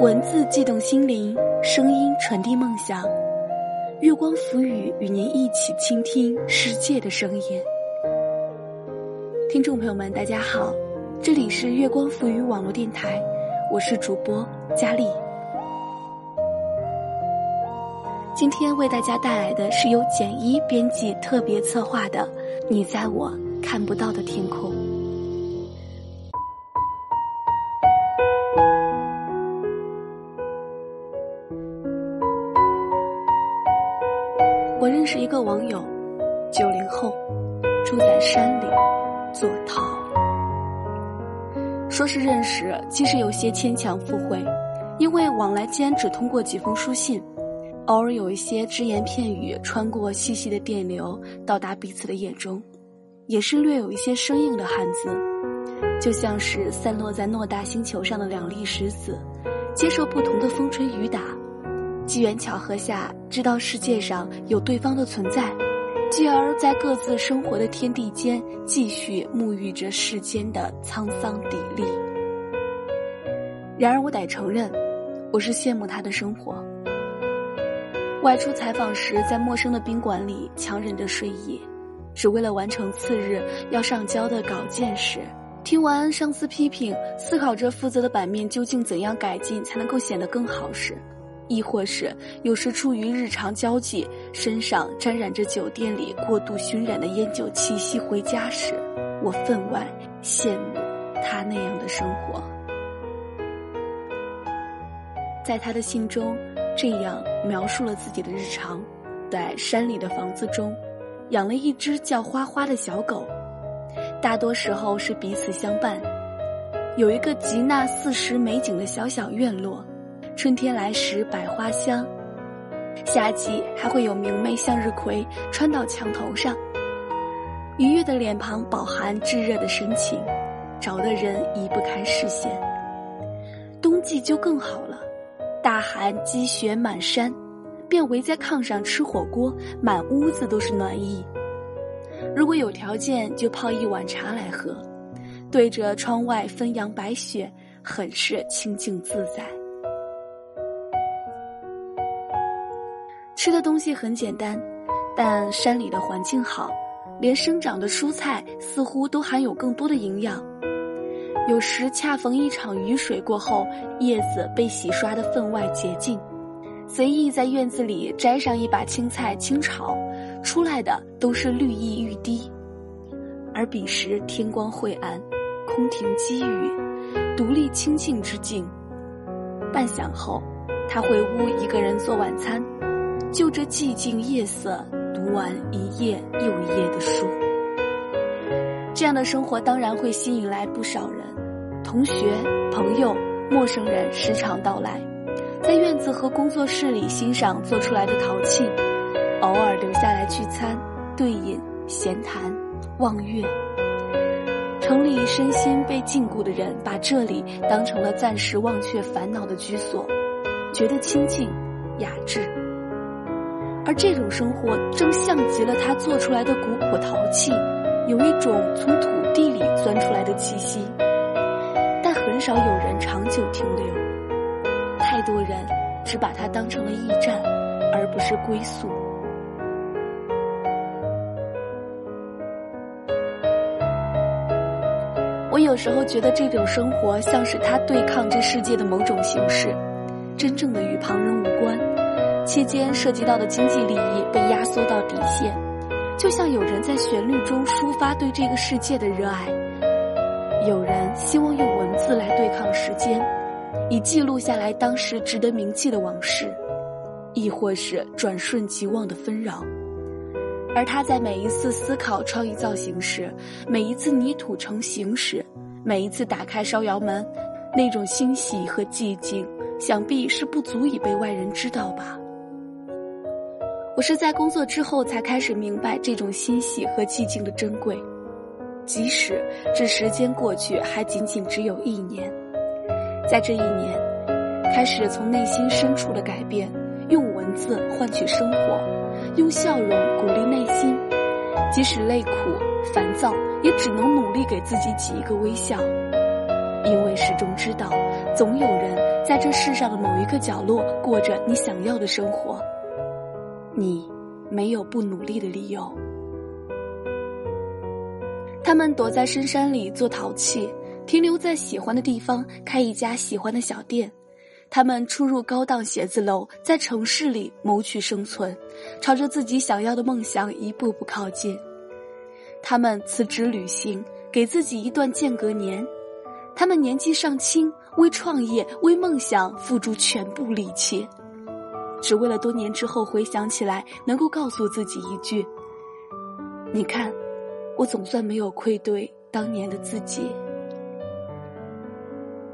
文字悸动心灵，声音传递梦想。月光浮语与您一起倾听世界的声音。听众朋友们，大家好，这里是月光浮语网络电台，我是主播佳丽。今天为大家带来的是由简一编辑特别策划的《你在我看不到的天空》。个网友，九零后，住在山里，做陶。说是认识，其实有些牵强附会，因为往来间只通过几封书信。偶尔有一些只言片语穿过细细的电流到达彼此的眼中，也是略有一些生硬的汉字，就像是散落在偌大星球上的两粒石子，接受不同的风吹雨打，机缘巧合下知道世界上有对方的存在，继而在各自生活的天地间继续沐浴着世间的沧桑砥砺。然而我得承认，我是羡慕他的生活。外出采访时，在陌生的宾馆里强忍着睡意，只为了完成次日要上交的稿件时，听完上司批评，思考着负责的版面究竟怎样改进才能够显得更好时，亦或是有时出于日常交际，身上沾染着酒店里过度熏染的烟酒气息回家时，我分外羡慕他那样的生活。在他的信中。这样描述了自己的日常，在山里的房子中，养了一只叫花花的小狗，大多时候是彼此相伴。有一个极纳四时美景的小小院落，春天来时百花香，夏季还会有明媚向日葵穿到墙头上。愉悦的脸庞饱含炙热的深情，找的人移不开视线。冬季就更好了。大寒积雪满山，便围在炕上吃火锅，满屋子都是暖意。如果有条件，就泡一碗茶来喝，对着窗外纷扬白雪，很是清静自在。吃的东西很简单，但山里的环境好，连生长的蔬菜似乎都含有更多的营养。有时恰逢一场雨水过后，叶子被洗刷的分外洁净，随意在院子里摘上一把青菜清炒，出来的都是绿意欲滴。而彼时天光晦暗，空庭积雨，独立清静之境。半晌后，他回屋一个人做晚餐，就这寂静夜色读完一页又一页的书。这样的生活当然会吸引来不少人。同学、朋友、陌生人时常到来，在院子和工作室里欣赏做出来的陶器，偶尔留下来聚餐、对饮、闲谈、望月。城里身心被禁锢的人，把这里当成了暂时忘却烦恼的居所，觉得清静、雅致。而这种生活正像极了他做出来的古朴陶器，有一种从土地里钻出来的气息。但很少有人长久停留，太多人只把它当成了驿站，而不是归宿。我有时候觉得这种生活像是他对抗这世界的某种形式，真正的与旁人无关，期间涉及到的经济利益被压缩到底线，就像有人在旋律中抒发对这个世界的热爱。有人希望用文字来对抗时间，以记录下来当时值得铭记的往事，亦或是转瞬即忘的纷扰。而他在每一次思考创意造型时，每一次泥土成型时，每一次打开烧窑门，那种欣喜和寂静，想必是不足以被外人知道吧。我是在工作之后才开始明白这种欣喜和寂静的珍贵。即使这时间过去，还仅仅只有一年，在这一年，开始从内心深处的改变，用文字换取生活，用笑容鼓励内心，即使累苦、烦躁，也只能努力给自己挤一个微笑，因为始终知道，总有人在这世上的某一个角落过着你想要的生活。你没有不努力的理由。他们躲在深山里做陶器，停留在喜欢的地方开一家喜欢的小店。他们出入高档写字楼，在城市里谋取生存，朝着自己想要的梦想一步步靠近。他们辞职旅行，给自己一段间隔年。他们年纪尚轻，为创业、为梦想付出全部力气，只为了多年之后回想起来，能够告诉自己一句：“你看，我总算没有愧对当年的自己。”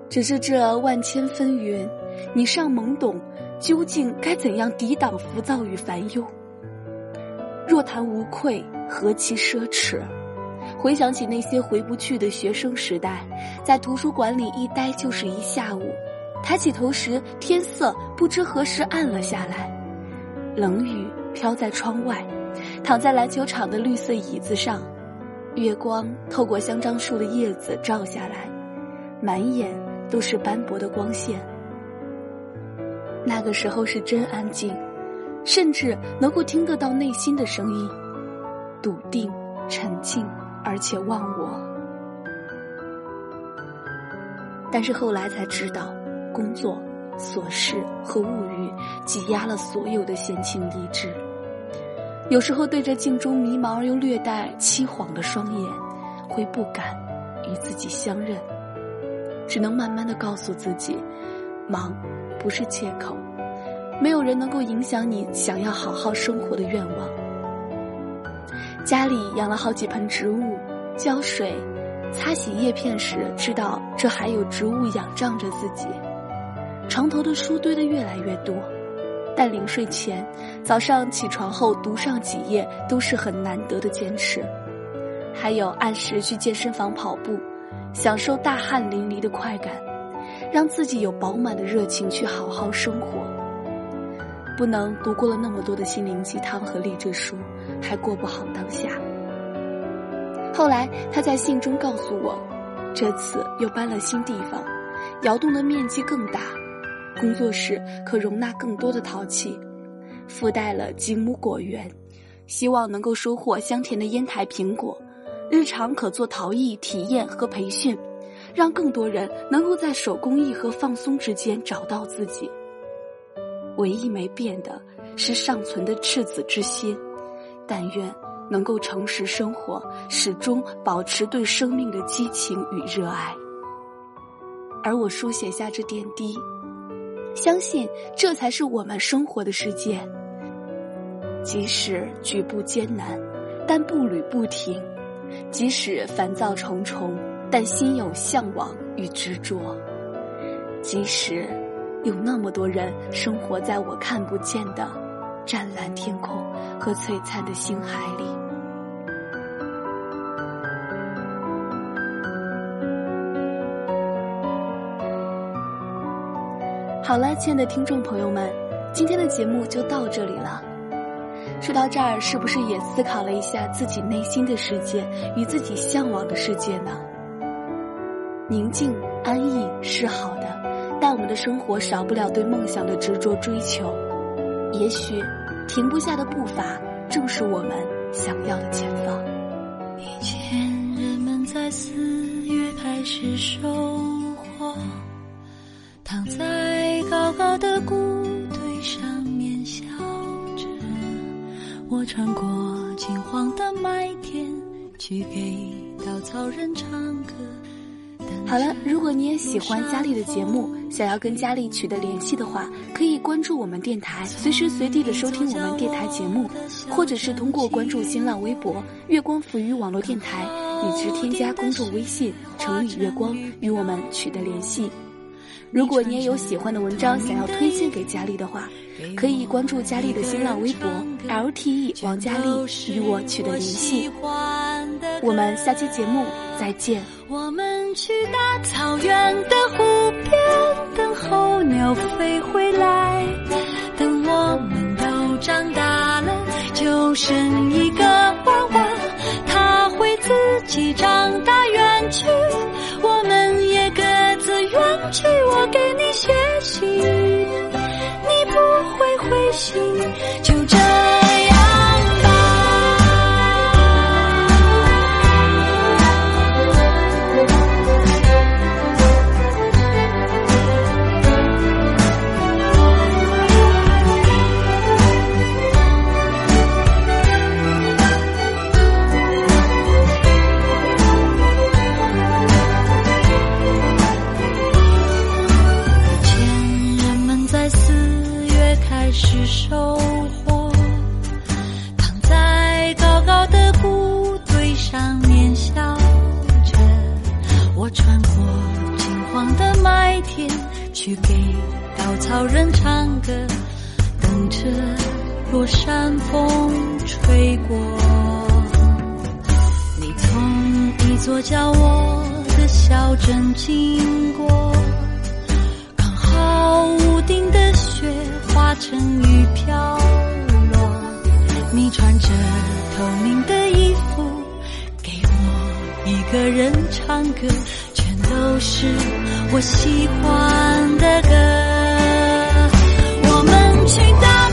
只是这万千纷纭。你尚懵懂，究竟该怎样抵挡浮躁与烦忧？若谈无愧，何其奢侈！回想起那些回不去的学生时代，在图书馆里一待就是一下午，抬起头时，天色不知何时暗了下来，冷雨飘在窗外，躺在篮球场的绿色椅子上，月光透过香樟树的叶子照下来，满眼都是斑驳的光线。那个时候是真安静，甚至能够听得到内心的声音，笃定、沉静，而且忘我。但是后来才知道，工作、琐事和物欲挤压了所有的闲情逸致。有时候对着镜中迷茫而又略带凄惶的双眼，会不敢与自己相认，只能慢慢的告诉自己，忙。不是借口，没有人能够影响你想要好好生活的愿望。家里养了好几盆植物，浇水、擦洗叶片时，知道这还有植物仰仗着自己。床头的书堆得越来越多，但临睡前、早上起床后读上几页都是很难得的坚持。还有按时去健身房跑步，享受大汗淋漓的快感。让自己有饱满的热情去好好生活，不能读过了那么多的心灵鸡汤和励志书，还过不好当下。后来他在信中告诉我，这次又搬了新地方，窑洞的面积更大，工作室可容纳更多的陶器，附带了几亩果园，希望能够收获香甜的烟台苹果，日常可做陶艺体验和培训。让更多人能够在手工艺和放松之间找到自己。唯一没变的是尚存的赤子之心，但愿能够诚实生活，始终保持对生命的激情与热爱。而我书写下这点滴，相信这才是我们生活的世界。即使举步艰难，但步履不停；即使烦躁重重。但心有向往与执着，即使有那么多人生活在我看不见的湛蓝天空和璀璨的星海里。好了，亲爱的听众朋友们，今天的节目就到这里了。说到这儿，是不是也思考了一下自己内心的世界与自己向往的世界呢？宁静安逸是好的，但我们的生活少不了对梦想的执着追求。也许，停不下的步伐，正是我们想要的前方。以前人们在四月开始收获，躺在高高的谷堆上面笑着。我穿过金黄的麦田，去给稻草人唱歌。好了，如果你也喜欢佳丽的节目，想要跟佳丽取得联系的话，可以关注我们电台，随时随地的收听我们电台节目，或者是通过关注新浪微博“月光浮语网络电台”，以及添加公众微信“城里月光”与我们取得联系。如果你也有喜欢的文章想要推荐给佳丽的话，可以关注佳丽的新浪微博 “LTE 王佳丽”与我取得联系。我们下期节目再见。我们去大草原的湖边，等候鸟飞回来。等我们都长大了，就生一个穿过金黄的麦田去给稻草人唱歌等着落山风吹过你从一座叫我的小镇经过刚好屋顶的雪化成雨飘落你穿着透明的衣服个人唱歌全都是我喜欢的歌。我们去大